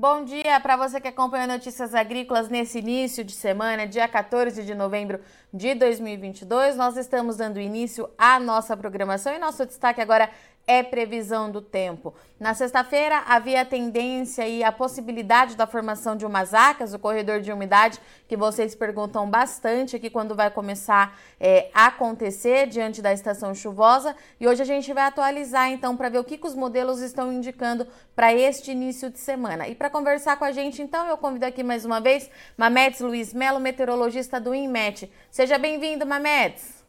Bom dia para você que acompanha Notícias Agrícolas nesse início de semana, dia 14 de novembro de 2022. Nós estamos dando início à nossa programação e nosso destaque agora é previsão do tempo. Na sexta-feira havia a tendência e a possibilidade da formação de umas acas, o corredor de umidade, que vocês perguntam bastante aqui quando vai começar é, a acontecer diante da estação chuvosa. E hoje a gente vai atualizar então para ver o que, que os modelos estão indicando para este início de semana. E para conversar com a gente, então, eu convido aqui mais uma vez Mamedes Luiz Melo, meteorologista do INMET. Seja bem-vindo, Mamedes.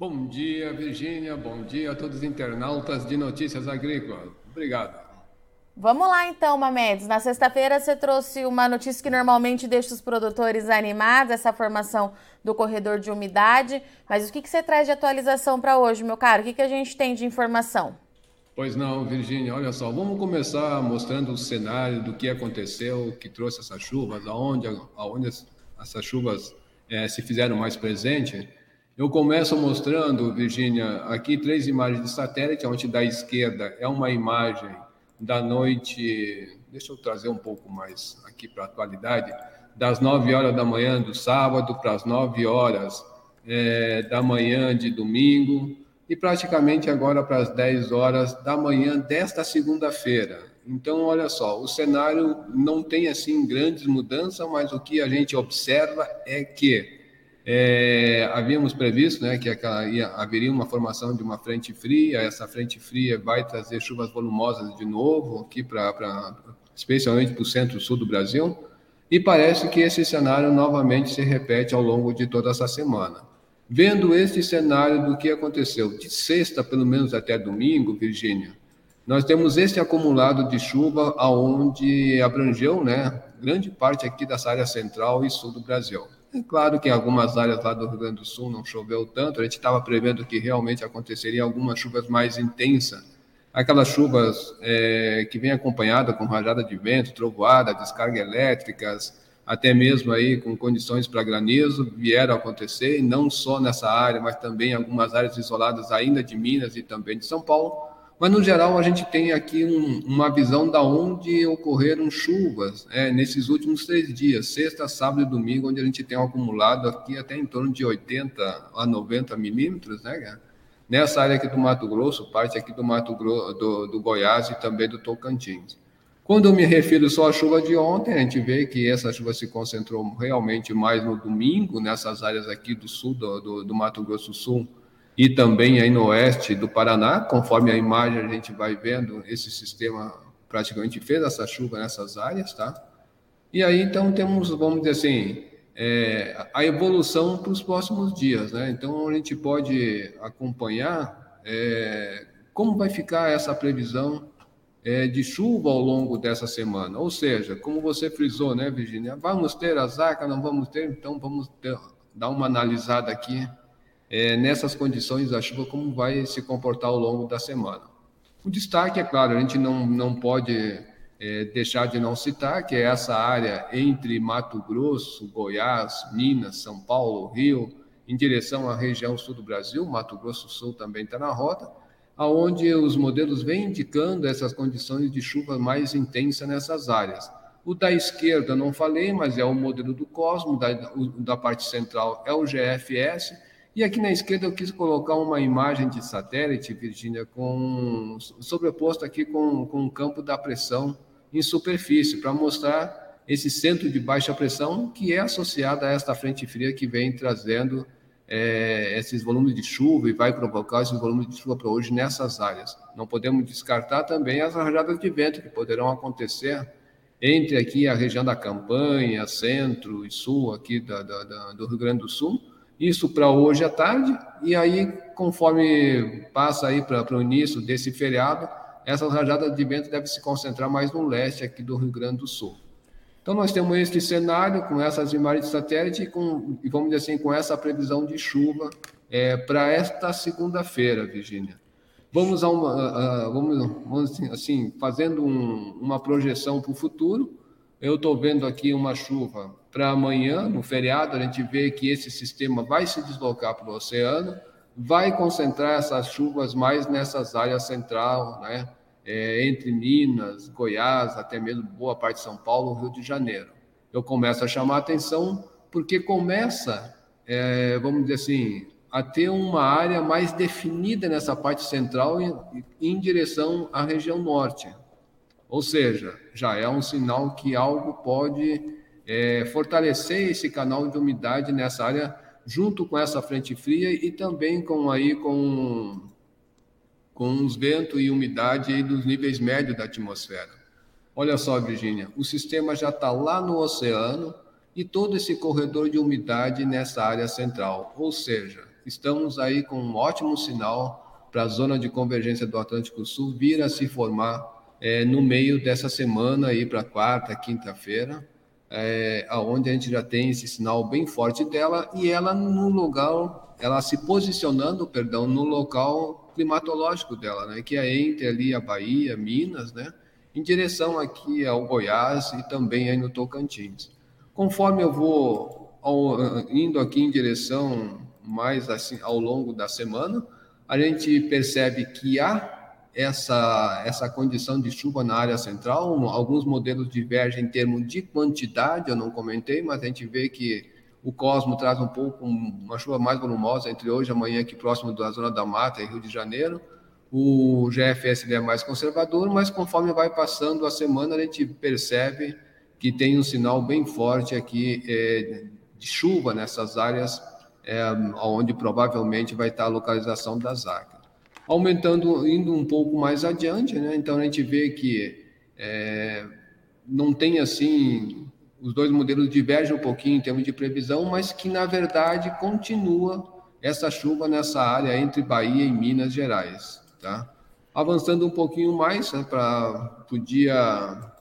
Bom dia, Virgínia. Bom dia a todos os internautas de Notícias Agrícolas. Obrigado. Vamos lá então, Mamedes. Na sexta-feira você trouxe uma notícia que normalmente deixa os produtores animados, essa formação do corredor de umidade. Mas o que, que você traz de atualização para hoje, meu caro? O que, que a gente tem de informação? Pois não, Virgínia, olha só, vamos começar mostrando o cenário do que aconteceu, que trouxe essas chuvas, aonde, aonde essas chuvas é, se fizeram mais presentes. Eu começo mostrando, Virginia, aqui três imagens de satélite, onde da esquerda é uma imagem da noite, deixa eu trazer um pouco mais aqui para a atualidade, das 9 horas da manhã do sábado para as 9 horas é, da manhã de domingo e praticamente agora para as 10 horas da manhã desta segunda-feira. Então, olha só, o cenário não tem assim grandes mudanças, mas o que a gente observa é que é, havíamos previsto né, que haveria uma formação de uma frente fria, essa frente fria vai trazer chuvas volumosas de novo aqui para especialmente para o centro-sul do Brasil, e parece que esse cenário novamente se repete ao longo de toda essa semana. Vendo este cenário do que aconteceu de sexta, pelo menos até domingo, Virgínia, nós temos este acumulado de chuva aonde abrangeu né, grande parte aqui dessa área central e sul do Brasil. É claro que em algumas áreas lá do Rio Grande do Sul não choveu tanto, a gente estava prevendo que realmente aconteceria algumas chuvas mais intensas. Aquelas chuvas é, que vêm acompanhadas com rajada de vento, trovoada, descarga elétricas, até mesmo aí com condições para granizo, vieram acontecer, e não só nessa área, mas também em algumas áreas isoladas ainda de Minas e também de São Paulo. Mas, no geral, a gente tem aqui um, uma visão da onde ocorreram chuvas é, nesses últimos três dias, sexta, sábado e domingo, onde a gente tem um acumulado aqui até em torno de 80 a 90 milímetros, né? Nessa área aqui do Mato Grosso, parte aqui do Mato Grosso, do, do Goiás e também do Tocantins. Quando eu me refiro só à chuva de ontem, a gente vê que essa chuva se concentrou realmente mais no domingo, nessas áreas aqui do sul do, do, do Mato Grosso Sul, e também aí no oeste do Paraná, conforme a imagem a gente vai vendo, esse sistema praticamente fez essa chuva nessas áreas, tá? E aí então temos, vamos dizer assim, é, a evolução para os próximos dias, né? Então a gente pode acompanhar é, como vai ficar essa previsão é, de chuva ao longo dessa semana. Ou seja, como você frisou, né, Virginia? Vamos ter a zaca, não vamos ter? Então vamos ter, dar uma analisada aqui é, nessas condições da chuva, como vai se comportar ao longo da semana. O destaque, é claro, a gente não, não pode é, deixar de não citar, que é essa área entre Mato Grosso, Goiás, Minas, São Paulo, Rio, em direção à região sul do Brasil, Mato Grosso Sul também está na rota, aonde os modelos vêm indicando essas condições de chuva mais intensa nessas áreas. O da esquerda não falei, mas é o modelo do Cosmo, da, da parte central é o GFS, e aqui na esquerda eu quis colocar uma imagem de satélite, Virgínia, com sobreposto aqui com, com o campo da pressão em superfície, para mostrar esse centro de baixa pressão que é associado a esta frente fria que vem trazendo é, esses volumes de chuva e vai provocar esses volumes de chuva para hoje nessas áreas. Não podemos descartar também as rajadas de vento que poderão acontecer entre aqui a região da Campanha, centro e sul aqui da, da, da, do Rio Grande do Sul, isso para hoje à tarde, e aí, conforme passa aí para o início desse feriado, essas rajadas de vento devem se concentrar mais no leste aqui do Rio Grande do Sul. Então, nós temos este cenário com essas imagens de satélite e, com, vamos dizer assim, com essa previsão de chuva é, para esta segunda-feira, Virgínia. Vamos, a uma, a, vamos, vamos assim, assim, fazendo um, uma projeção para o futuro. Eu estou vendo aqui uma chuva para amanhã, no feriado, a gente vê que esse sistema vai se deslocar para o oceano, vai concentrar essas chuvas mais nessas áreas central, né? é, entre Minas, Goiás, até mesmo boa parte de São Paulo, Rio de Janeiro. Eu começo a chamar a atenção porque começa, é, vamos dizer assim, a ter uma área mais definida nessa parte central em, em direção à região norte. Ou seja, já é um sinal que algo pode é, fortalecer esse canal de umidade nessa área, junto com essa frente fria e também com aí com com os ventos e umidade aí dos níveis médios da atmosfera. Olha só, Virgínia, o sistema já está lá no oceano e todo esse corredor de umidade nessa área central. Ou seja, estamos aí com um ótimo sinal para a zona de convergência do Atlântico Sul vir a se formar é, no meio dessa semana aí para quarta, quinta-feira, é, aonde a gente já tem esse sinal bem forte dela e ela no lugar, ela se posicionando, perdão, no local climatológico dela, né, que é entre ali a Bahia, Minas, né, em direção aqui ao Goiás e também aí no Tocantins. Conforme eu vou ao, indo aqui em direção mais assim ao longo da semana, a gente percebe que há essa, essa condição de chuva na área central. Alguns modelos divergem em termos de quantidade, eu não comentei, mas a gente vê que o Cosmo traz um pouco uma chuva mais volumosa entre hoje e amanhã aqui próximo da Zona da Mata, em Rio de Janeiro. O GFS é mais conservador, mas conforme vai passando a semana, a gente percebe que tem um sinal bem forte aqui é, de chuva nessas áreas, é, onde provavelmente vai estar a localização das águas. Aumentando, indo um pouco mais adiante, né? então a gente vê que é, não tem assim os dois modelos divergem um pouquinho em termos de previsão, mas que na verdade continua essa chuva nessa área entre Bahia e Minas Gerais, tá? Avançando um pouquinho mais né, para o dia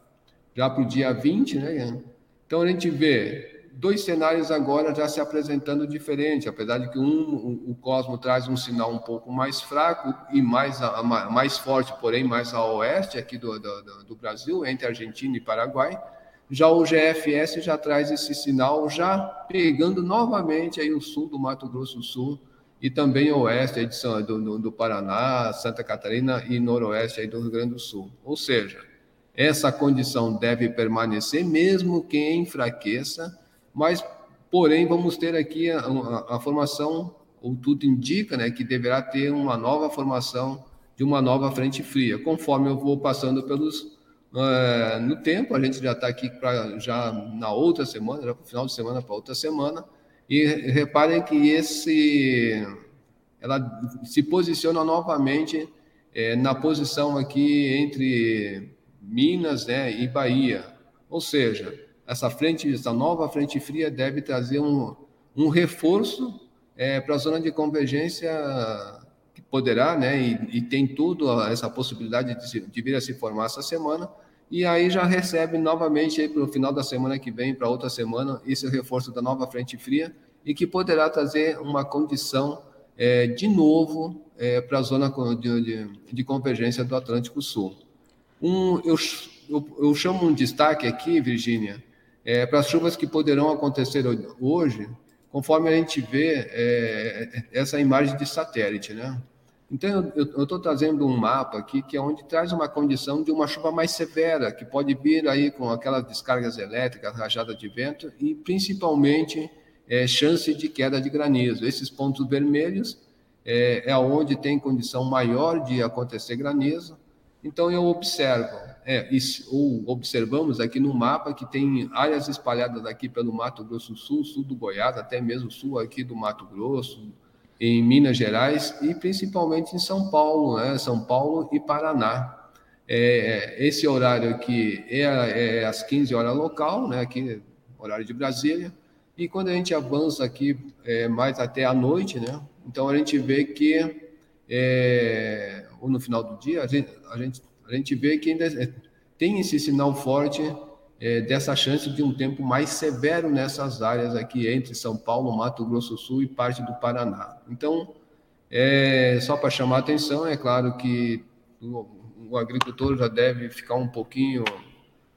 já para o dia 20, né? Então a gente vê dois cenários agora já se apresentando diferente, apesar de que um o Cosmo traz um sinal um pouco mais fraco e mais mais forte, porém mais a oeste aqui do, do, do Brasil, entre Argentina e Paraguai já o GFS já traz esse sinal, já pegando novamente aí o sul do Mato Grosso do Sul e também oeste de São, do, do, Paraná, Santa Catarina e noroeste aí do Rio Grande do Sul. Ou seja, essa condição deve permanecer mesmo que enfraqueça, mas porém vamos ter aqui a, a, a formação, ou tudo indica, né, que deverá ter uma nova formação de uma nova frente fria, conforme eu vou passando pelos é, no tempo, a gente já está aqui para já na outra semana, já para o final de semana para outra semana, e reparem que esse ela se posiciona novamente é, na posição aqui entre Minas né, e Bahia. Ou seja, essa frente, essa nova frente fria deve trazer um, um reforço é, para a zona de convergência que poderá, né, e, e tem tudo essa possibilidade de, de vir a se formar essa semana, e aí já recebe novamente para o final da semana que vem, para outra semana, esse reforço da nova frente fria, e que poderá trazer uma condição é, de novo é, para a zona de, de, de, convergência do Atlântico Sul. Um, eu, eu, eu chamo um destaque aqui, Virgínia, é, para as chuvas que poderão acontecer hoje, conforme a gente vê é, essa imagem de satélite, né? Então, eu estou trazendo um mapa aqui que é onde traz uma condição de uma chuva mais severa, que pode vir aí com aquelas descargas elétricas, rajada de vento e principalmente é, chance de queda de granizo. Esses pontos vermelhos é, é onde tem condição maior de acontecer granizo. Então, eu observo, é, ou observamos aqui no mapa que tem áreas espalhadas aqui pelo Mato Grosso Sul, sul do Goiás, até mesmo sul aqui do Mato Grosso, em Minas Gerais e principalmente em São Paulo, né? São Paulo e Paraná. É, esse horário aqui é, é às 15 horas local, né? Aqui horário de Brasília. E quando a gente avança aqui é, mais até a noite, né? Então a gente vê que é, ou no final do dia a gente, a gente a gente vê que ainda tem esse sinal forte é, dessa chance de um tempo mais severo nessas áreas aqui entre São Paulo, Mato Grosso do Sul e parte do Paraná. Então, é, só para chamar a atenção, é claro que o, o, agricultor já deve ficar um pouquinho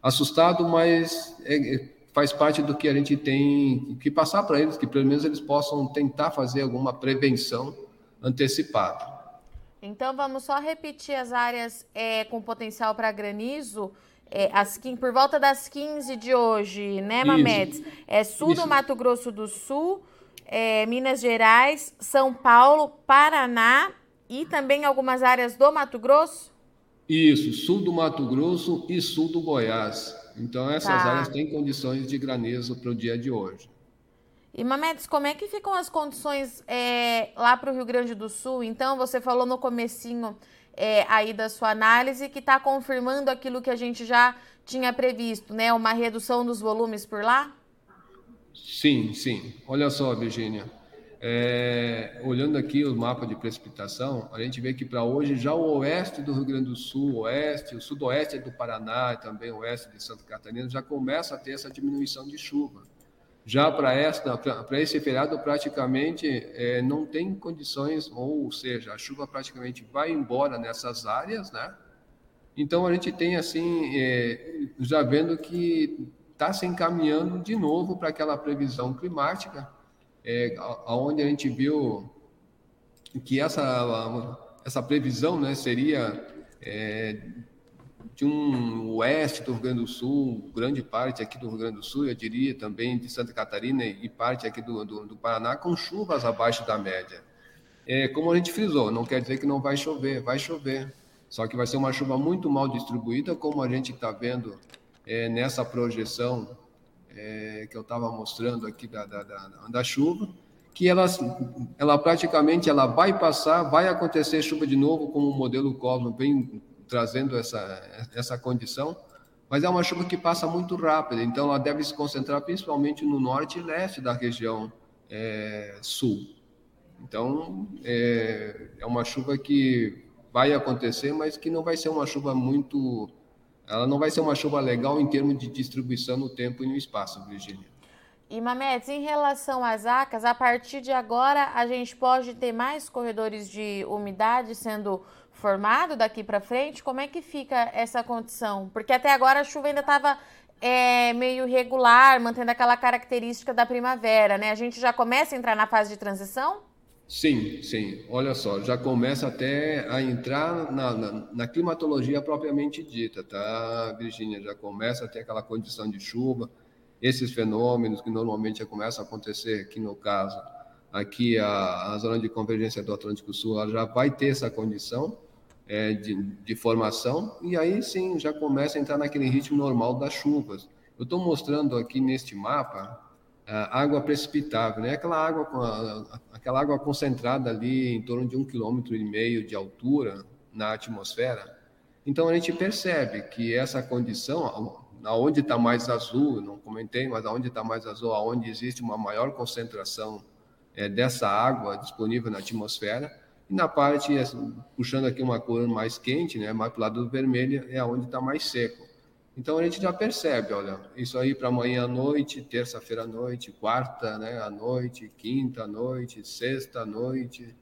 assustado, mas é, é faz parte do que a gente tem que passar para eles, que pelo menos eles possam tentar fazer alguma prevenção antecipada. Então vamos só repetir as áreas é, com potencial para granizo. É, as, por volta das 15 de hoje, né, Mamedes? É sul Isso. do Mato Grosso do Sul, é, Minas Gerais, São Paulo, Paraná e também algumas áreas do Mato Grosso? Isso, sul do Mato Grosso e sul do Goiás. Então, essas tá. áreas têm condições de granizo para o dia de hoje. E Mamedes, como é que ficam as condições é, lá para o Rio Grande do Sul? Então, você falou no comecinho é, aí da sua análise que está confirmando aquilo que a gente já tinha previsto, né? Uma redução dos volumes por lá? Sim, sim. Olha só, Virginia. É, olhando aqui o mapa de precipitação, a gente vê que para hoje já o oeste do Rio Grande do Sul, oeste, o sudoeste do Paraná e também o oeste de Santa Catarina já começa a ter essa diminuição de chuva. Já para esse feriado, praticamente é, não tem condições, ou seja, a chuva praticamente vai embora nessas áreas, né? Então a gente tem assim, é, já vendo que está se encaminhando de novo para aquela previsão climática, é, onde a gente viu que essa, essa previsão né, seria é, de um oeste do Rio Grande do Sul, grande parte aqui do Rio Grande do Sul, eu diria também de Santa Catarina e parte aqui do, do, do Paraná, com chuvas abaixo da média. É, como a gente frisou, não quer dizer que não vai chover, vai chover. Só que vai ser uma chuva muito mal distribuída, como a gente está vendo é, nessa projeção é, que eu estava mostrando aqui da, da, da, da chuva, que ela, ela praticamente ela vai passar, vai acontecer chuva de novo, como o modelo Cosmo vem trazendo essa, essa condição, mas é uma chuva que passa muito rápida, então ela deve se concentrar principalmente no norte e leste da região é, sul. Então, é, é uma chuva que vai acontecer, mas que não vai ser uma chuva muito. Ela não vai ser uma chuva legal em termos de distribuição no tempo e no espaço, Virginia. E Mamedes, em relação às acas, a partir de agora a gente pode ter mais corredores de umidade sendo formado daqui para frente? Como é que fica essa condição? Porque até agora a chuva ainda estava é, meio regular, mantendo aquela característica da primavera, né? A gente já começa a entrar na fase de transição? Sim, sim. Olha só, já começa até a entrar na, na, na climatologia propriamente dita, tá, Virgínia? Já começa a ter aquela condição de chuva, esses fenômenos que normalmente começam a acontecer aqui no caso aqui a, a zona de convergência do Atlântico Sul já vai ter essa condição é, de, de, formação e aí sim já começa a entrar naquele ritmo normal das chuvas. Eu estou mostrando aqui neste mapa água precipitável, né? Aquela água, aquela água concentrada ali em torno de um quilômetro e meio de altura na atmosfera. Então a gente percebe que essa condição, aonde está mais azul, não comentei, mas aonde está mais azul, aonde existe uma maior concentração é, dessa água disponível na atmosfera. E na parte, assim, puxando aqui uma cor mais quente, né, mais para o lado do vermelho, é onde está mais seco. Então a gente já percebe, olha, isso aí para amanhã à noite, terça-feira à noite, quarta né, à noite, quinta à noite, sexta à noite,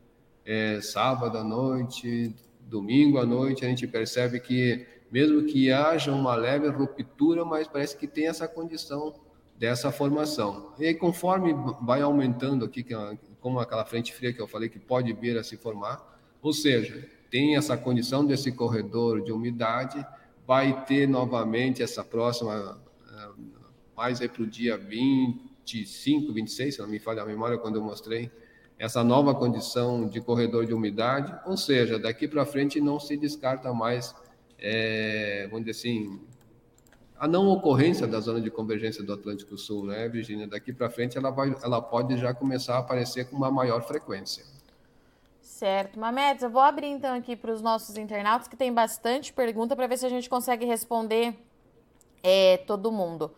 é, sábado à noite, domingo à noite, a gente percebe que mesmo que haja uma leve ruptura, mas parece que tem essa condição dessa formação. E aí, conforme vai aumentando aqui, é como aquela frente fria que eu falei que pode vir a se formar, ou seja, tem essa condição desse corredor de umidade, vai ter novamente essa próxima, eh, mais aí para o dia 25, 26, se não me falha a memória quando eu mostrei, essa nova condição de corredor de umidade, ou seja, daqui para frente não se descarta mais, é, vamos dizer assim, a não ocorrência da zona de convergência do Atlântico Sul, né, Virginia? Daqui para frente ela, vai, ela pode já começar a aparecer com uma maior frequência. Certo. Mamedes, eu vou abrir então aqui para os nossos internautas, que tem bastante pergunta, para ver se a gente consegue responder é, todo mundo.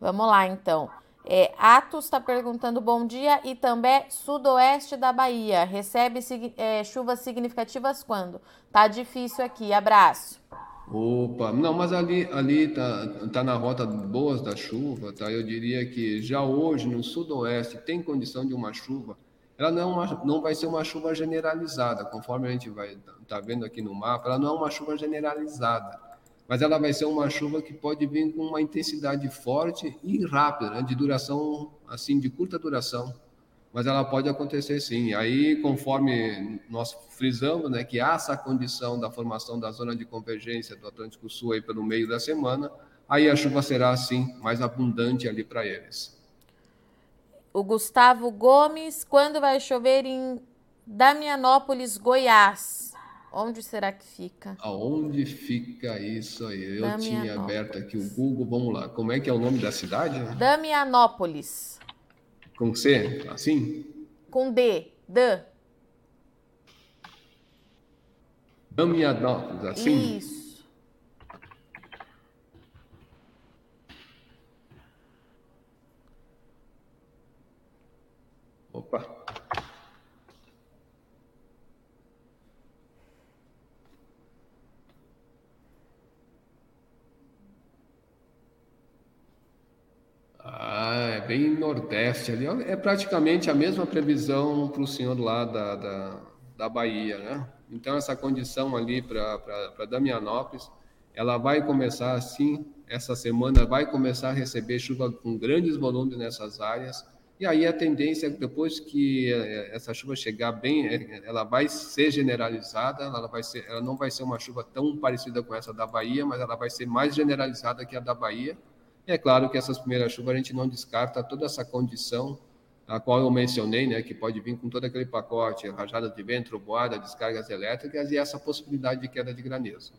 Vamos lá, então. É, Atos está perguntando bom dia. Itambé, sudoeste da Bahia. Recebe é, chuvas significativas quando? Tá difícil aqui. Abraço. Opa, não, mas ali ali tá, tá na rota boas da chuva, tá? Eu diria que já hoje no sudoeste tem condição de uma chuva. Ela não, é não vai ser uma chuva generalizada, conforme a gente vai tá vendo aqui no mapa, ela não é uma chuva generalizada, mas ela vai ser uma chuva que pode vir com uma intensidade forte e rápida, né? de duração assim de curta duração. Mas ela pode acontecer sim. Aí, conforme nós frisamos, né, que há essa condição da formação da zona de convergência do Atlântico Sul aí pelo meio da semana, aí a chuva será sim mais abundante ali para eles. O Gustavo Gomes, quando vai chover em Damianópolis, Goiás? Onde será que fica? Aonde fica isso aí? Eu tinha aberto aqui o Google, vamos lá. Como é que é o nome da cidade? Damianópolis. Com C? Assim? Com D. D. Damianópolis, assim? Isso. Opa. Bem nordeste ali. É praticamente a mesma previsão para o senhor lá da, da, da Bahia, né? Então, essa condição ali para Damianópolis, ela vai começar assim, essa semana vai começar a receber chuva com grandes volumes nessas áreas, e aí a tendência depois que eh, essa chuva chegar bem, eh, ela vai ser generalizada, ela, vai ser, ela não vai ser uma chuva tão parecida com essa da Bahia, mas ela vai ser mais generalizada que a da Bahia. E é claro que essas primeiras chuvas a gente não descarta toda essa condição a qual eu mencionei, né, que pode vir com todo aquele pacote, rajada de vento, boada, descargas elétricas e essa possibilidade de queda de granizo.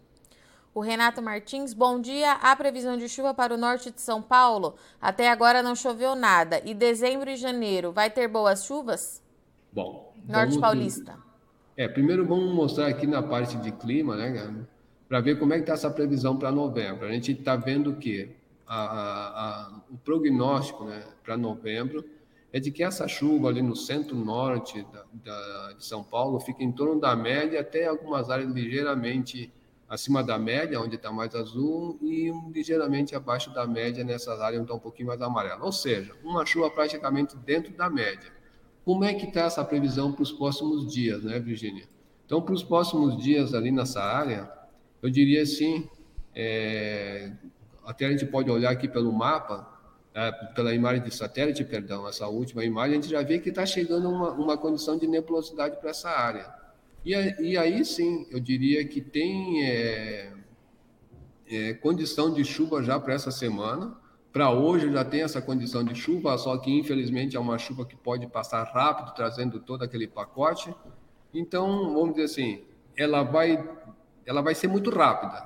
O Renato Martins, bom dia. A previsão de chuva para o norte de São Paulo, até agora não choveu nada. E dezembro e janeiro, vai ter boas chuvas? Bom. Norte Paulista. É, primeiro vamos mostrar aqui na parte de clima, né, para ver como é que está essa previsão para novembro. A gente está vendo que a, a, o prognóstico né, para novembro é de que essa chuva ali no centro-norte de São Paulo fica em torno da média, até algumas áreas ligeiramente acima da média, onde está mais azul, e ligeiramente abaixo da média nessas áreas onde está um pouquinho mais amarelo. Ou seja, uma chuva praticamente dentro da média. Como é que está essa previsão para os próximos dias, né, Virginia? Então, para os próximos dias ali nessa área, eu diria assim, é, até a gente pode olhar aqui pelo mapa, é, pela imagem de satélite, perdão, essa última imagem, a gente já vê que está chegando uma, uma condição de nebulosidade para essa área. E, e, aí sim, eu diria que tem é, é, condição de chuva já para essa semana. Para hoje já tem essa condição de chuva, só que infelizmente é uma chuva que pode passar rápido, trazendo todo aquele pacote. Então, vamos dizer assim, ela vai, ela vai ser muito rápida,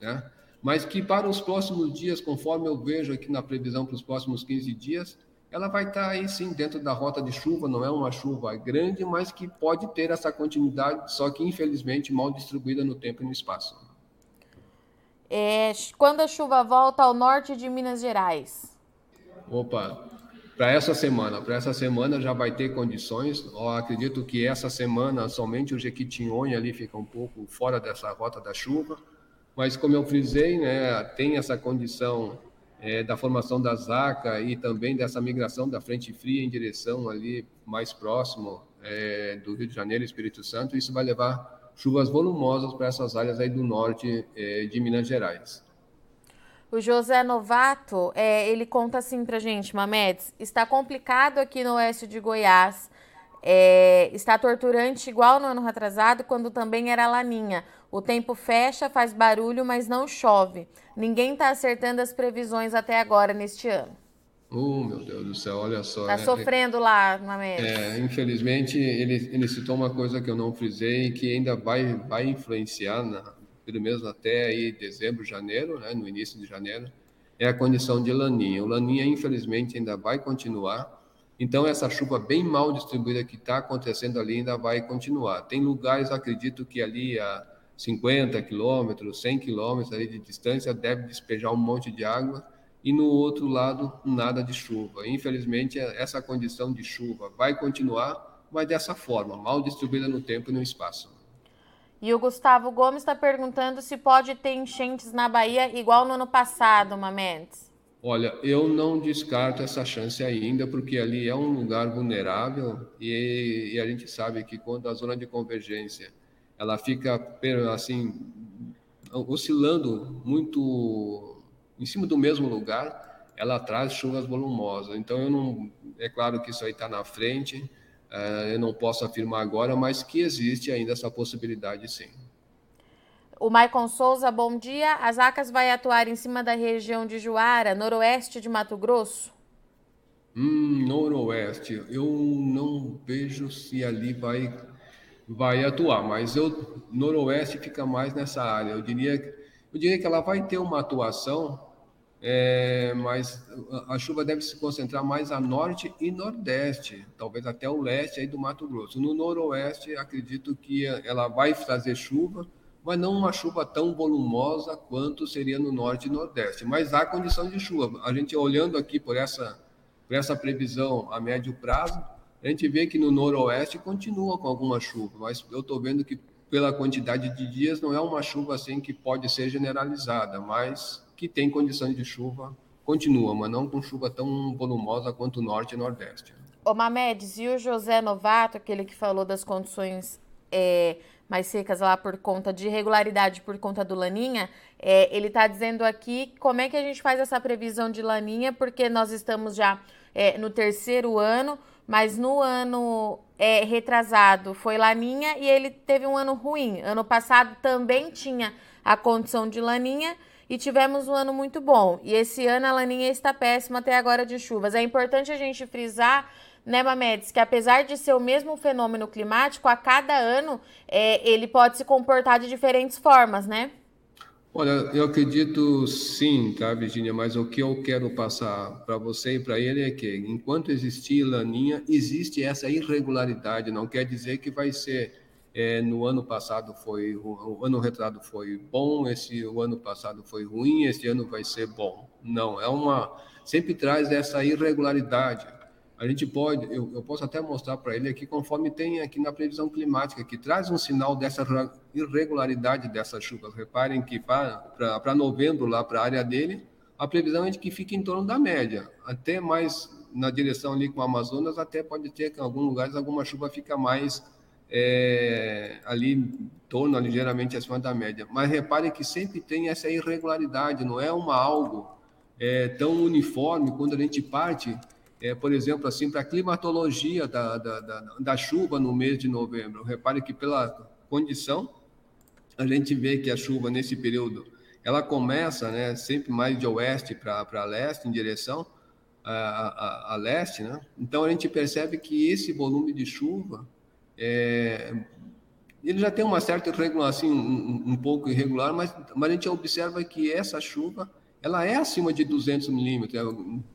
né? Mas que para os próximos dias, conforme eu vejo aqui na previsão para os próximos 15 dias, ela vai estar aí sim dentro da rota de chuva, não é uma chuva grande, mas que pode ter essa continuidade, só que infelizmente mal distribuída no tempo e no espaço. É, quando a chuva volta ao norte de Minas Gerais? Opa, para essa semana, para essa semana já vai ter condições. Eu acredito que essa semana somente o Jequitinhonha ali fica um pouco fora dessa rota da chuva mas como eu frisei, né, tem essa condição é, da formação da ZACA e também dessa migração da frente fria em direção ali mais próximo é, do Rio de Janeiro e Espírito Santo, isso vai levar chuvas volumosas para essas áreas aí do norte é, de Minas Gerais. O José Novato, é, ele conta assim para gente, Mamedes, está complicado aqui no oeste de Goiás, é, está torturante igual no ano retrasado, quando também era laninha. O tempo fecha, faz barulho, mas não chove. Ninguém está acertando as previsões até agora neste ano. Oh, meu Deus do céu, olha só. Está né? sofrendo lá na América. É, infelizmente, ele, ele citou uma coisa que eu não frisei que ainda vai, vai influenciar, na, pelo menos até aí dezembro, janeiro, né, no início de janeiro, é a condição de laninha. O laninha, infelizmente, ainda vai continuar então, essa chuva bem mal distribuída que está acontecendo ali ainda vai continuar. Tem lugares, acredito que ali a 50 quilômetros, 100 quilômetros de distância, deve despejar um monte de água, e no outro lado, nada de chuva. Infelizmente, essa condição de chuva vai continuar, mas dessa forma, mal distribuída no tempo e no espaço. E o Gustavo Gomes está perguntando se pode ter enchentes na Bahia igual no ano passado, Mamedes. Olha, eu não descarto essa chance ainda, porque ali é um lugar vulnerável e, e, a gente sabe que quando a zona de convergência ela fica assim oscilando muito em cima do mesmo lugar, ela traz chuvas volumosas. Então, eu não, é claro que isso aí está na frente, uh, eu não posso afirmar agora, mas que existe ainda essa possibilidade, sim. O Maicon Souza, bom dia. As ACAS vai atuar em cima da região de Juara, noroeste de Mato Grosso? Hum, noroeste. Eu não vejo se ali vai, vai atuar, mas eu, noroeste fica mais nessa área. Eu diria, eu diria que ela vai ter uma atuação, é, mas a chuva deve se concentrar mais a norte e nordeste, talvez até o leste aí do Mato Grosso. No noroeste, acredito que ela vai trazer chuva, mas não uma chuva tão volumosa quanto seria no norte e nordeste. Mas há condição de chuva. A gente olhando aqui por essa, por essa previsão a médio prazo, a gente vê que no noroeste continua com alguma chuva, mas eu estou vendo que pela quantidade de dias não é uma chuva assim que pode ser generalizada, mas que tem condição de chuva, continua, mas não com chuva tão volumosa quanto o norte e nordeste. Ô Mamedes, e o José Novato, aquele que falou das condições é, mais secas lá por conta de irregularidade por conta do Laninha, é, ele está dizendo aqui como é que a gente faz essa previsão de Laninha, porque nós estamos já é, no terceiro ano, mas no ano é, retrasado foi Laninha e ele teve um ano ruim. Ano passado também tinha a condição de Laninha e tivemos um ano muito bom. E esse ano a Laninha está péssima até agora de chuvas. É importante a gente frisar né, Mamedes, que apesar de ser o mesmo fenômeno climático, a cada ano é, ele pode se comportar de diferentes formas, né? Olha, eu acredito sim, tá, Virginia, mas o que eu quero passar para você e para ele é que, enquanto existir laninha, existe essa irregularidade, não quer dizer que vai ser é, no ano passado foi o ano retrasado foi bom, esse o ano passado foi ruim, esse ano vai ser bom. Não, é uma sempre traz essa irregularidade a gente pode, eu, eu posso até mostrar para ele aqui, conforme tem aqui na previsão climática, que traz um sinal dessa irregularidade dessas chuvas. Reparem que para novembro, lá para a área dele, a previsão é de que fique em torno da média, até mais na direção ali com o Amazonas, até pode ter que em alguns lugares alguma chuva fica mais é, ali em torno, ligeiramente acima da média. Mas reparem que sempre tem essa irregularidade, não é uma algo é, tão uniforme quando a gente parte é, por exemplo, assim, para a climatologia da, da, da, da, chuva no mês de novembro. Repare que pela condição, a gente vê que a chuva nesse período, ela começa né, sempre mais de oeste para leste, em direção a, a, a, leste. Né? Então, a gente percebe que esse volume de chuva, é, ele já tem uma certa irregulação, assim, um, um pouco irregular, mas, mas a gente observa que essa chuva ela é acima de 200 milímetros, é,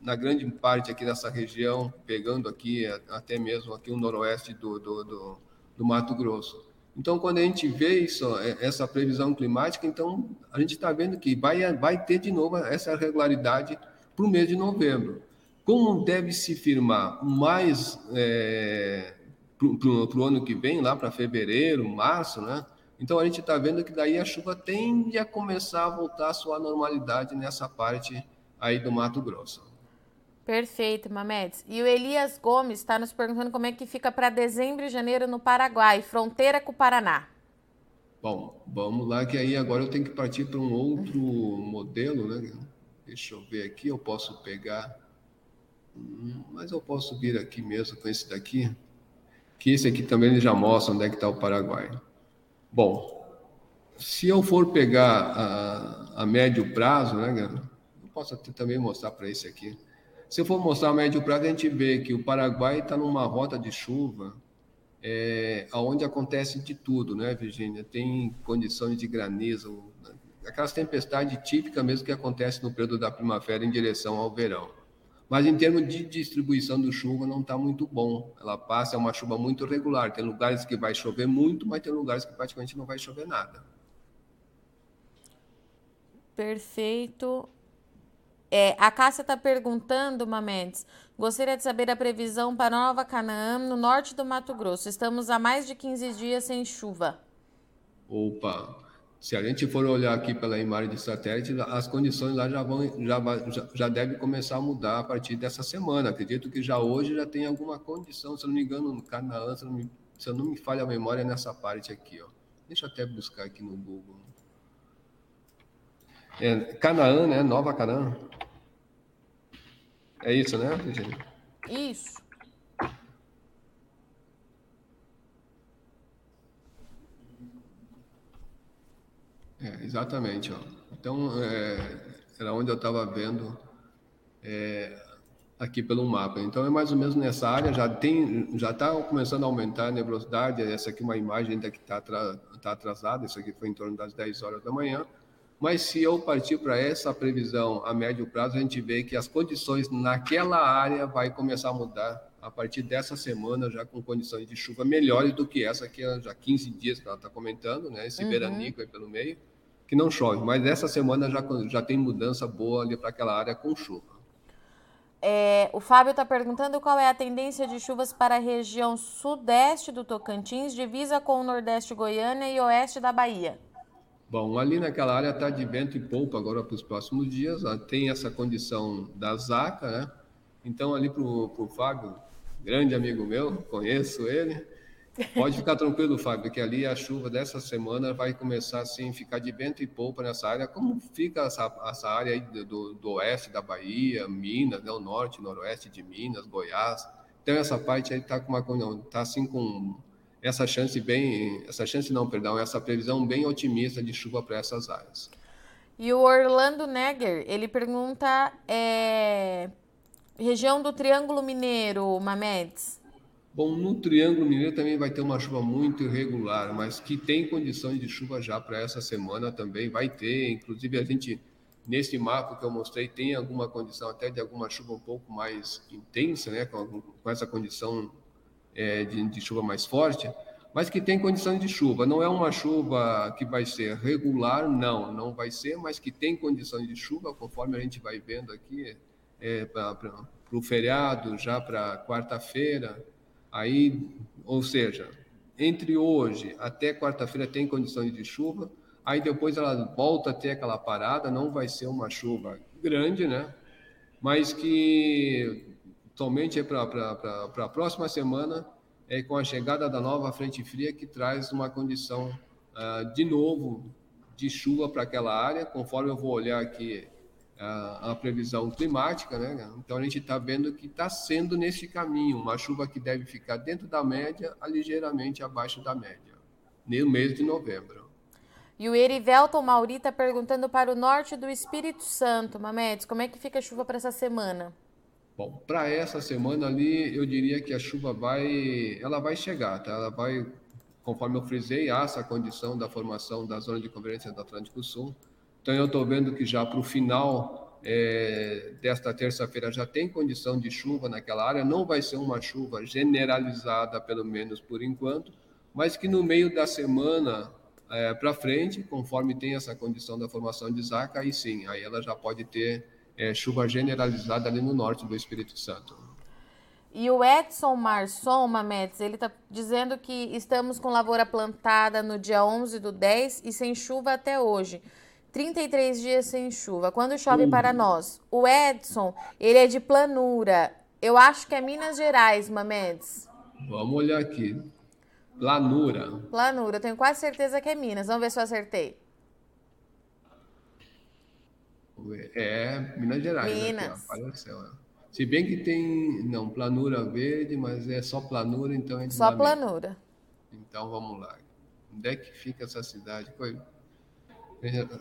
na grande parte aqui dessa região, pegando aqui é, até mesmo aqui o noroeste do, do, do, do Mato Grosso. Então, quando a gente vê isso, é, essa previsão climática, então a gente está vendo que vai, vai ter de novo essa regularidade para o mês de novembro. Como deve se firmar mais é, para o ano que vem, lá para fevereiro, março, né? Então a gente está vendo que daí a chuva tende a começar a voltar à sua normalidade nessa parte aí do Mato Grosso. Perfeito, Mamedes. E o Elias Gomes está nos perguntando como é que fica para dezembro e janeiro no Paraguai, fronteira com o Paraná. Bom, vamos lá, que aí agora eu tenho que partir para um outro modelo, né? Deixa eu ver aqui, eu posso pegar. Hum, mas eu posso vir aqui mesmo com esse daqui, que esse aqui também ele já mostra onde é que está o Paraguai. Bom, se eu for pegar a, a médio prazo, né, eu posso até também mostrar para esse aqui. Se eu for mostrar a médio prazo, a gente vê que o Paraguai está numa rota de chuva é, onde acontece de tudo, né, Virgínia? Tem condições de granizo, né? aquelas tempestades típicas mesmo que acontecem no período da primavera em direção ao verão. Mas em termos de distribuição do chuva não está muito bom. Ela passa, é uma chuva muito regular. Tem lugares que vai chover muito, mas tem lugares que praticamente não vai chover nada. Perfeito. É, a Cássia está perguntando, Mamedes, gostaria de saber a previsão para Nova Canaã, no norte do Mato Grosso. Estamos há mais de 15 dias sem chuva. Opa, se a gente for olhar aqui pela imagem de satélite, as condições lá já vão já, já, deve começar a mudar a partir dessa semana. Acredito que já hoje já tem alguma condição, se eu não me engano, no Canaã, se eu não me, se eu não me falha a memória nessa parte aqui, ó. Deixa eu até buscar aqui no Google. É, Canaã, né? Nova Canaã. É isso, né, Virginia? Isso. É, exatamente. Ó. Então, é, era onde eu estava vendo é, aqui pelo mapa. Então, é mais ou menos nessa área, já tem, já está começando a aumentar a nebulosidade. Essa aqui é uma imagem ainda que está tá atrasada, isso aqui foi em torno das 10 horas da manhã. Mas se eu partir para essa previsão a médio prazo, a gente vê que as condições naquela área vai começar a mudar a partir dessa semana, já com condições de chuva melhores do que essa que já 15 dias que ela está comentando, né? Esse uhum. veranico aí pelo meio, que não chove. Mas essa semana já, já tem mudança boa ali para aquela área com chuva. É, o Fábio está perguntando qual é a tendência de chuvas para a região sudeste do Tocantins, divisa com o nordeste Goiânia e oeste da Bahia. Bom, ali naquela área está de vento e polpa agora para os próximos dias. Tem essa condição da zaca, né? Então, ali para o Fábio, grande amigo meu, conheço ele, pode ficar tranquilo, Fábio, que ali a chuva dessa semana vai começar assim, ficar de vento e polpa nessa área, como fica essa, essa área aí do, do oeste da Bahia, Minas, né? o norte, noroeste de Minas, Goiás. Então, essa parte aí está com uma, tá assim com essa chance bem, essa chance não, perdão, essa previsão bem otimista de chuva para essas áreas. E o Orlando Neger, ele pergunta, é, região do Triângulo Mineiro, Mamedes? Bom, no Triângulo Mineiro também vai ter uma chuva muito irregular, mas que tem condições de chuva já para essa semana também vai ter. Inclusive a gente nesse mapa que eu mostrei tem alguma condição até de alguma chuva um pouco mais intensa, né, com, com essa condição é, de, de, chuva mais forte, mas que tem condições de chuva. Não é uma chuva que vai ser regular, não, não vai ser, mas que tem condições de chuva, conforme a gente vai vendo aqui, é, para o feriado, já para quarta-feira. Aí, ou seja, entre hoje até quarta-feira tem condições de chuva, aí depois ela volta a ter aquela parada, não vai ser uma chuva grande, né? Mas que somente para a próxima semana, é com a chegada da nova frente fria que traz uma condição uh, de novo de chuva para aquela área, conforme eu vou olhar aqui uh, a previsão climática, né? Então a gente está vendo que está sendo nesse caminho, uma chuva que deve ficar dentro da média, a ligeiramente abaixo da média, no mês de novembro. E o Erivelton Mauri está perguntando para o norte do Espírito Santo, Mamedes, como é que fica a chuva para essa semana? Bom, para essa semana ali, eu diria que a chuva vai, ela vai chegar, tá? Ela vai, conforme eu frisei, há essa condição da formação da zona de convergência do Atlântico Sul. Então, eu estou vendo que já para o final é, desta terça-feira já tem condição de chuva naquela área. Não vai ser uma chuva generalizada, pelo menos por enquanto, mas que no meio da semana é, para frente, conforme tem essa condição da formação de zaca, aí sim, aí ela já pode ter é, chuva generalizada ali no norte do Espírito Santo. E o Edson Marson Mametes, ele está dizendo que estamos com lavoura plantada no dia 11 do 10 e sem chuva até hoje. 33 dias sem chuva. Quando chove uhum. para nós? O Edson, ele é de planura. Eu acho que é Minas Gerais, Mamedes. Vamos olhar aqui. Planura. Planura, tenho quase certeza que é Minas. Vamos ver se eu acertei. É, Minas Gerais. Né, Minas. Aqui, apareceu, é. Se bem que tem, não, planura verde, mas é só planura, então é Só planura. Então vamos lá. Onde é que fica essa cidade?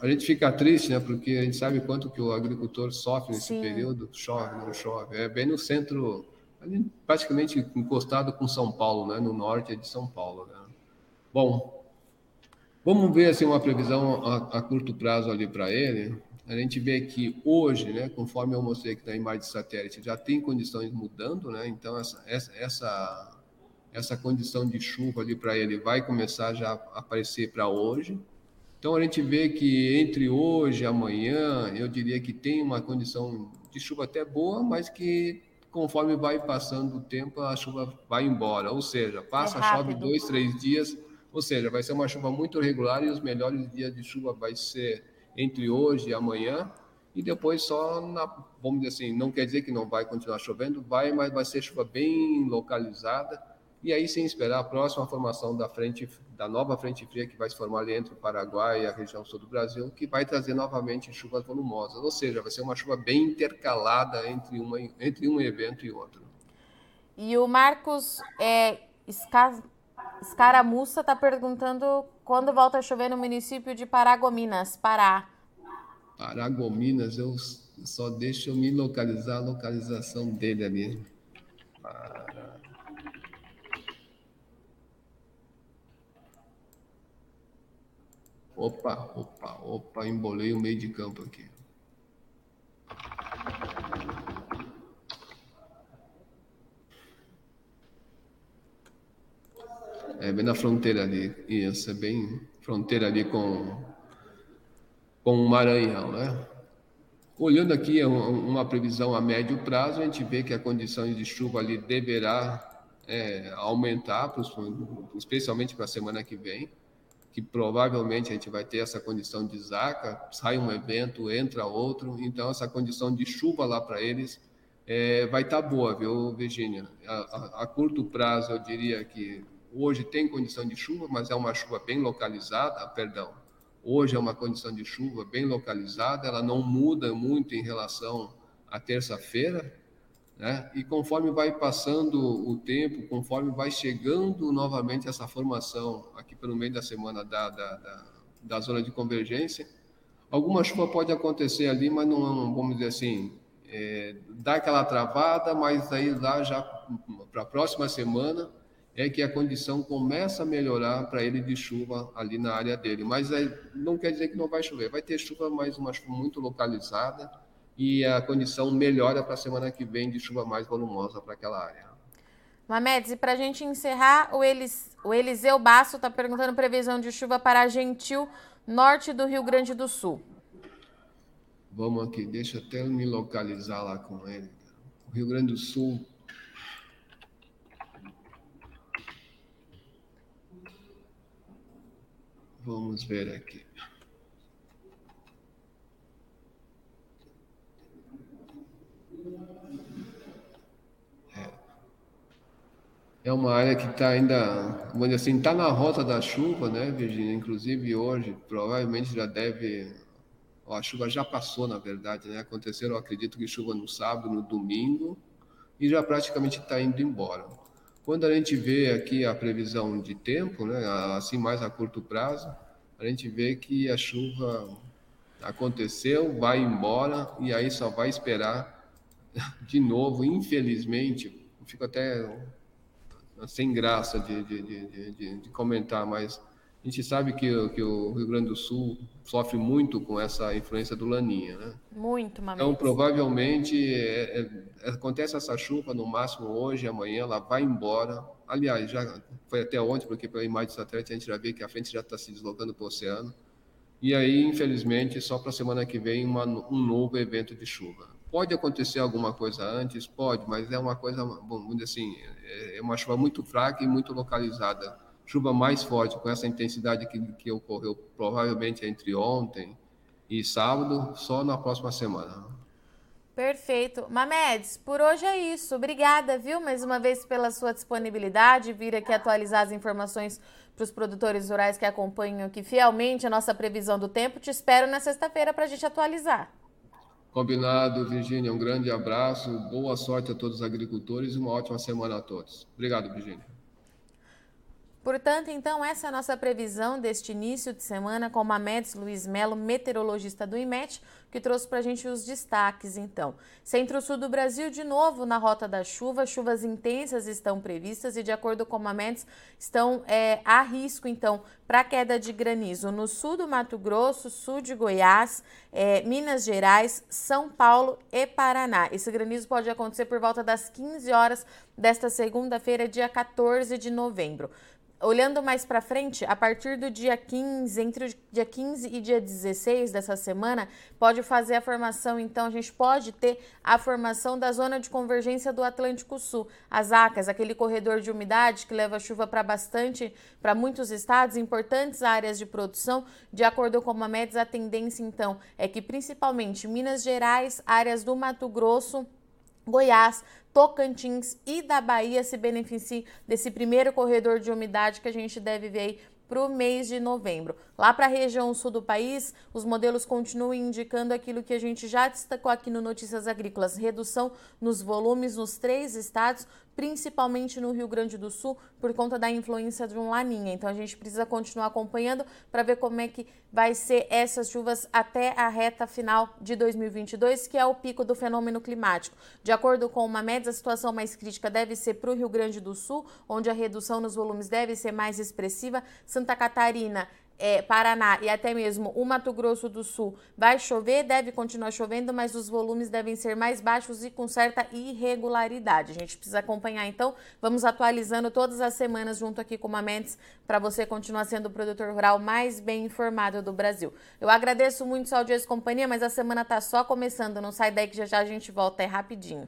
A gente fica triste, né? Porque a gente sabe quanto que o agricultor sofre nesse Sim. período, chove, não chove. É bem no centro, praticamente encostado com São Paulo, né? No norte de São Paulo, né? Bom, vamos ver assim uma previsão a, a curto prazo ali para ele a gente vê que hoje, né, conforme eu mostrei aqui na imagem de satélite, já tem condições mudando, né? Então essa essa essa condição de chuva ali para ele vai começar já a aparecer para hoje. Então a gente vê que entre hoje e amanhã, eu diria que tem uma condição de chuva até boa, mas que conforme vai passando o tempo, a chuva vai embora. Ou seja, passa, é chove dois, três dias, ou seja, vai ser uma chuva muito regular e os melhores dias de chuva vai ser entre hoje e amanhã, e depois só, na, vamos dizer assim, não quer dizer que não vai continuar chovendo, vai, mas vai ser chuva bem localizada, e aí sim esperar a próxima formação da frente da nova frente fria que vai se formar ali entre o Paraguai e a região sul do Brasil, que vai trazer novamente chuvas volumosas, ou seja, vai ser uma chuva bem intercalada entre, uma, entre um evento e outro. E o Marcos é, Esca, Escaramuça está perguntando quando volta a chover no município de Paragominas, Pará. Paragominas, eu só deixo eu me localizar a localização dele ali. Pará. Opa, opa, opa, embolei o meio de campo aqui. É bem na fronteira ali. Isso, é bem fronteira ali com, com o Maranhão, né? Olhando aqui uma previsão a médio prazo, a gente vê que a condição de chuva ali deverá é, aumentar, especialmente para a semana que vem que provavelmente a gente vai ter essa condição de zaca, sai um evento, entra outro, então essa condição de chuva lá para eles é, vai estar tá boa, viu, Virginia? A, a, a, curto prazo, eu diria que hoje tem condição de chuva, mas é uma chuva bem localizada, perdão, hoje é uma condição de chuva bem localizada, ela não muda muito em relação à terça-feira, né? E conforme vai passando o tempo, conforme vai chegando novamente essa formação aqui pelo meio da semana da, da, da, da zona de convergência, alguma chuva pode acontecer ali, mas não, vamos dizer assim, é, dá aquela travada, mas aí lá já para a próxima semana é que a condição começa a melhorar para ele de chuva ali na área dele. Mas não quer dizer que não vai chover, vai ter chuva, mas uma chuva muito localizada e a condição melhora para a semana que vem de chuva mais volumosa para aquela área. Mamedes, e para a gente encerrar, o, Elis, o Eliseu Basso está perguntando previsão de chuva para Gentil, norte do Rio Grande do Sul. Vamos aqui, deixa até me localizar lá com ele. O Rio Grande do Sul. Vamos ver aqui. É uma área que está ainda, vamos dizer assim, está na rota da chuva, né, Virginia? Inclusive hoje, provavelmente já deve. Ó, a chuva já passou, na verdade, né? Aconteceram, acredito que chuva no sábado, no domingo, e já praticamente está indo embora. Quando a gente vê aqui a previsão de tempo, né, assim mais a curto prazo, a gente vê que a chuva aconteceu, vai embora, e aí só vai esperar de novo, infelizmente. Fico até sem graça de, de, de, de, comentar, mas a gente sabe que, que o Rio Grande do Sul sofre muito com essa influência do Laninha, né? Muito, mamãe. Então, provavelmente, é, é, acontece essa chuva no máximo hoje, amanhã, ela vai embora. Aliás, já foi até ontem, porque pela imagem do satélite a gente já vê que a frente já está se deslocando para o oceano. E aí, infelizmente, só para a semana que vem, uma, um novo evento de chuva. Pode acontecer alguma coisa antes? Pode, mas é uma coisa, bom, assim, é uma chuva muito fraca e muito localizada. Chuva mais forte, com essa intensidade que, que ocorreu provavelmente entre ontem e sábado, só na próxima semana. Perfeito. Mamedes, por hoje é isso. Obrigada, viu, mais uma vez pela sua disponibilidade, vir aqui atualizar as informações para os produtores rurais que acompanham aqui fielmente a nossa previsão do tempo. Te espero na sexta-feira para a gente atualizar. Combinado, Virgínia. Um grande abraço, boa sorte a todos os agricultores e uma ótima semana a todos. Obrigado, Virgínia. Portanto, então, essa é a nossa previsão deste início de semana com o Mamedes Luiz Melo, meteorologista do IMET, que trouxe para a gente os destaques, então. Centro-sul do Brasil, de novo na rota da chuva, chuvas intensas estão previstas e, de acordo com o Mamedes, estão é, a risco, então, para queda de granizo no sul do Mato Grosso, sul de Goiás, é, Minas Gerais, São Paulo e Paraná. Esse granizo pode acontecer por volta das 15 horas desta segunda-feira, dia 14 de novembro olhando mais para frente, a partir do dia 15, entre o dia 15 e dia 16 dessa semana, pode fazer a formação, então a gente pode ter a formação da zona de convergência do Atlântico Sul, as ACAS, aquele corredor de umidade que leva chuva para bastante, para muitos estados, importantes áreas de produção. De acordo com a MEDS, a tendência então é que principalmente Minas Gerais, áreas do Mato Grosso, Goiás, Tocantins e da Bahia se beneficiem desse primeiro corredor de umidade que a gente deve ver aí para o mês de novembro. Lá para a região sul do país, os modelos continuam indicando aquilo que a gente já destacou aqui no Notícias Agrícolas: redução nos volumes nos três estados, principalmente no Rio Grande do Sul, por conta da influência de um laninha. Então a gente precisa continuar acompanhando para ver como é que vai ser essas chuvas até a reta final de 2022, que é o pico do fenômeno climático. De acordo com uma média, a situação mais crítica deve ser para o Rio Grande do Sul, onde a redução nos volumes deve ser mais expressiva. Santa Catarina é, Paraná e até mesmo o Mato Grosso do Sul vai chover, deve continuar chovendo, mas os volumes devem ser mais baixos e com certa irregularidade. A gente precisa acompanhar, então, vamos atualizando todas as semanas junto aqui com a Mendes para você continuar sendo o produtor rural mais bem informado do Brasil. Eu agradeço muito sua audiência e companhia, mas a semana está só começando, não sai daí que já já a gente volta, é rapidinho.